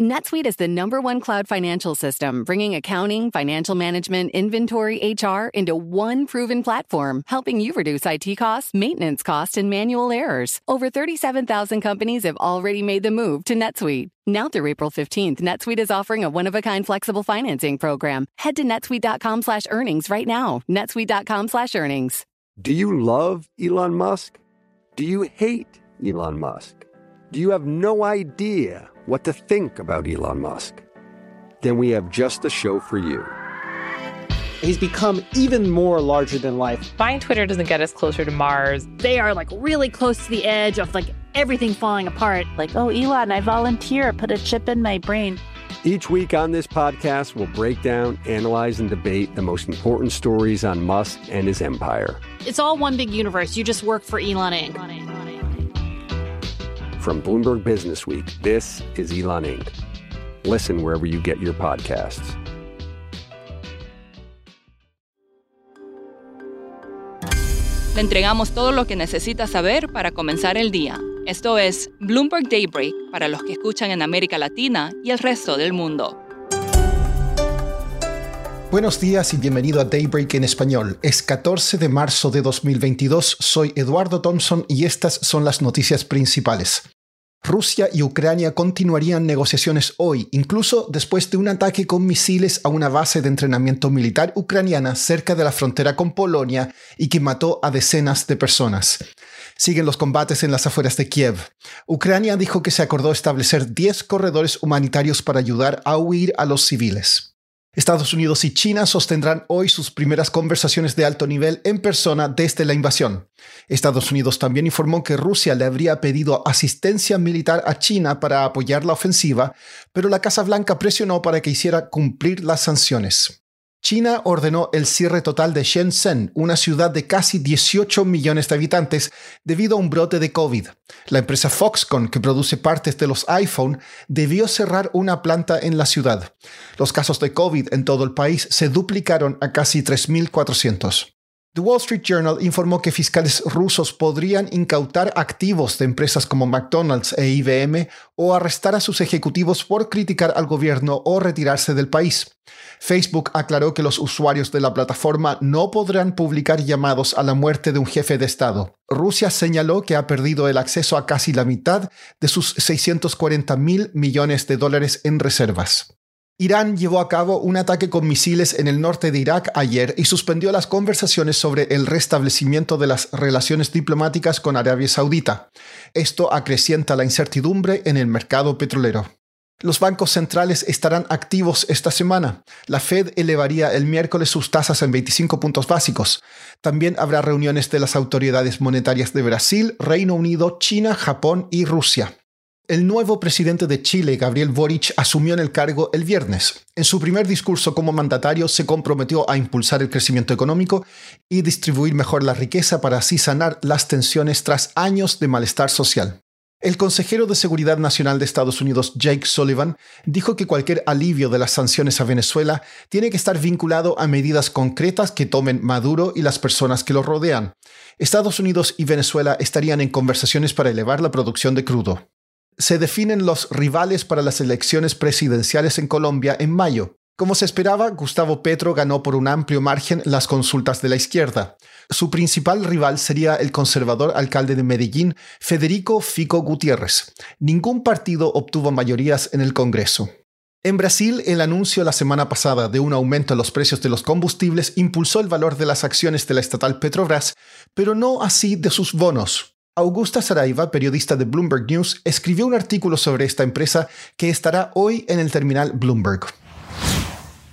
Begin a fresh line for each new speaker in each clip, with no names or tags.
NetSuite is the number one cloud financial system, bringing accounting, financial management, inventory, HR into one proven platform, helping you reduce IT costs, maintenance costs, and manual errors. Over 37,000 companies have already made the move to NetSuite. Now through April 15th, NetSuite is offering a one-of-a-kind flexible financing program. Head to netsuite.com slash earnings right now. netsuite.com slash earnings.
Do you love Elon Musk? Do you hate Elon Musk? Do you have no idea what to think about Elon Musk? Then we have just the show for you.
He's become even more larger than life.
Buying Twitter doesn't get us closer to Mars.
They are like really close to the edge of like everything falling apart.
Like, oh, Elon, I volunteer, put a chip in my brain.
Each week on this podcast, we'll break down, analyze, and debate the most important stories on Musk and his empire.
It's all one big universe. You just work for Elon Inc.
From Bloomberg Business Week, this is Elon Inc. Listen wherever you get your podcasts.
Le entregamos todo lo que necesita saber para comenzar el día. Esto es Bloomberg Daybreak para los que escuchan en América Latina y el resto del mundo.
Buenos días y bienvenido a Daybreak en español. Es 14 de marzo de 2022, soy Eduardo Thompson y estas son las noticias principales. Rusia y Ucrania continuarían negociaciones hoy, incluso después de un ataque con misiles a una base de entrenamiento militar ucraniana cerca de la frontera con Polonia y que mató a decenas de personas. Siguen los combates en las afueras de Kiev. Ucrania dijo que se acordó establecer 10 corredores humanitarios para ayudar a huir a los civiles. Estados Unidos y China sostendrán hoy sus primeras conversaciones de alto nivel en persona desde la invasión. Estados Unidos también informó que Rusia le habría pedido asistencia militar a China para apoyar la ofensiva, pero la Casa Blanca presionó para que hiciera cumplir las sanciones. China ordenó el cierre total de Shenzhen, una ciudad de casi 18 millones de habitantes, debido a un brote de COVID. La empresa Foxconn, que produce partes de los iPhone, debió cerrar una planta en la ciudad. Los casos de COVID en todo el país se duplicaron a casi 3.400. The Wall Street Journal informó que fiscales rusos podrían incautar activos de empresas como McDonald's e IBM o arrestar a sus ejecutivos por criticar al gobierno o retirarse del país. Facebook aclaró que los usuarios de la plataforma no podrán publicar llamados a la muerte de un jefe de Estado. Rusia señaló que ha perdido el acceso a casi la mitad de sus 640 mil millones de dólares en reservas. Irán llevó a cabo un ataque con misiles en el norte de Irak ayer y suspendió las conversaciones sobre el restablecimiento de las relaciones diplomáticas con Arabia Saudita. Esto acrecienta la incertidumbre en el mercado petrolero. Los bancos centrales estarán activos esta semana. La Fed elevaría el miércoles sus tasas en 25 puntos básicos. También habrá reuniones de las autoridades monetarias de Brasil, Reino Unido, China, Japón y Rusia. El nuevo presidente de Chile, Gabriel Boric, asumió en el cargo el viernes. En su primer discurso como mandatario se comprometió a impulsar el crecimiento económico y distribuir mejor la riqueza para así sanar las tensiones tras años de malestar social. El consejero de Seguridad Nacional de Estados Unidos, Jake Sullivan, dijo que cualquier alivio de las sanciones a Venezuela tiene que estar vinculado a medidas concretas que tomen Maduro y las personas que lo rodean. Estados Unidos y Venezuela estarían en conversaciones para elevar la producción de crudo se definen los rivales para las elecciones presidenciales en Colombia en mayo. Como se esperaba, Gustavo Petro ganó por un amplio margen las consultas de la izquierda. Su principal rival sería el conservador alcalde de Medellín, Federico Fico Gutiérrez. Ningún partido obtuvo mayorías en el Congreso. En Brasil, el anuncio la semana pasada de un aumento en los precios de los combustibles impulsó el valor de las acciones de la estatal Petrobras, pero no así de sus bonos. Augusta Saraiva, periodista de Bloomberg News, escribió un artículo sobre esta empresa que estará hoy en el terminal Bloomberg.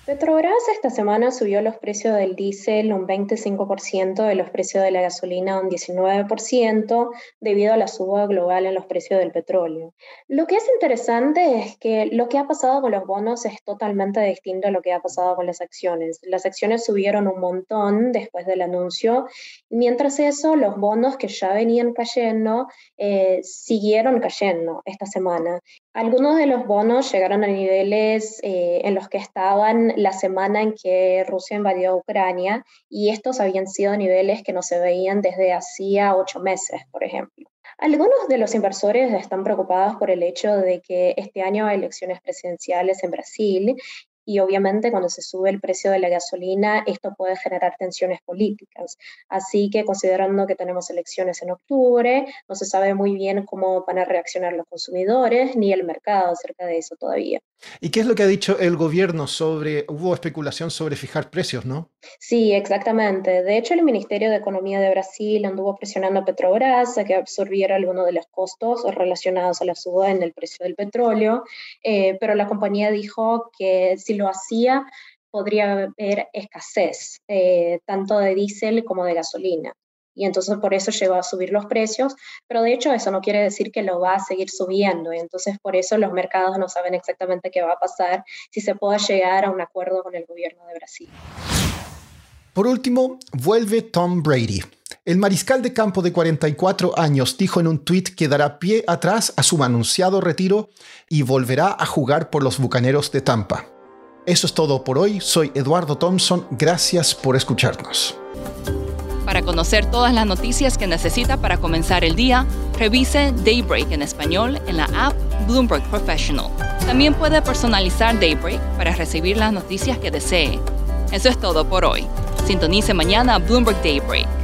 Petrobras esta semana subió los precios del diésel un 25%, de los precios de la gasolina un 19%, debido a la suba global en los precios del petróleo. Lo que es interesante es que lo que ha pasado con los bonos es totalmente distinto a lo que ha pasado con las acciones. Las acciones subieron un montón después del anuncio, mientras eso, los bonos que ya venían cayendo eh, siguieron cayendo esta semana. Algunos de los bonos llegaron a niveles eh, en los que estaban la semana en que Rusia invadió Ucrania y estos habían sido niveles que no se veían desde hacía ocho meses, por ejemplo. Algunos de los inversores están preocupados por el hecho de que este año hay elecciones presidenciales en Brasil y obviamente cuando se sube el precio de la gasolina, esto puede generar tensiones políticas. Así que considerando que tenemos elecciones en octubre, no se sabe muy bien cómo van a reaccionar los consumidores ni el mercado acerca de eso todavía.
¿Y qué es lo que ha dicho el gobierno sobre, hubo especulación sobre fijar precios, no?
Sí, exactamente. De hecho, el Ministerio de Economía de Brasil anduvo presionando a Petrobras a que absorbiera algunos de los costos relacionados a la suba en el precio del petróleo, eh, pero la compañía dijo que si lo hacía, podría haber escasez, eh, tanto de diésel como de gasolina. Y entonces por eso llegó a subir los precios, pero de hecho eso no quiere decir que lo va a seguir subiendo. Y entonces por eso los mercados no saben exactamente qué va a pasar si se puede llegar a un acuerdo con el gobierno de Brasil.
Por último, vuelve Tom Brady. El mariscal de campo de 44 años dijo en un tuit que dará pie atrás a su anunciado retiro y volverá a jugar por los Bucaneros de Tampa. Eso es todo por hoy. Soy Eduardo Thompson. Gracias por escucharnos.
Para conocer todas las noticias que necesita para comenzar el día, revise Daybreak en español en la app Bloomberg Professional. También puede personalizar Daybreak para recibir las noticias que desee. Eso es todo por hoy. Sintonice mañana Bloomberg Daybreak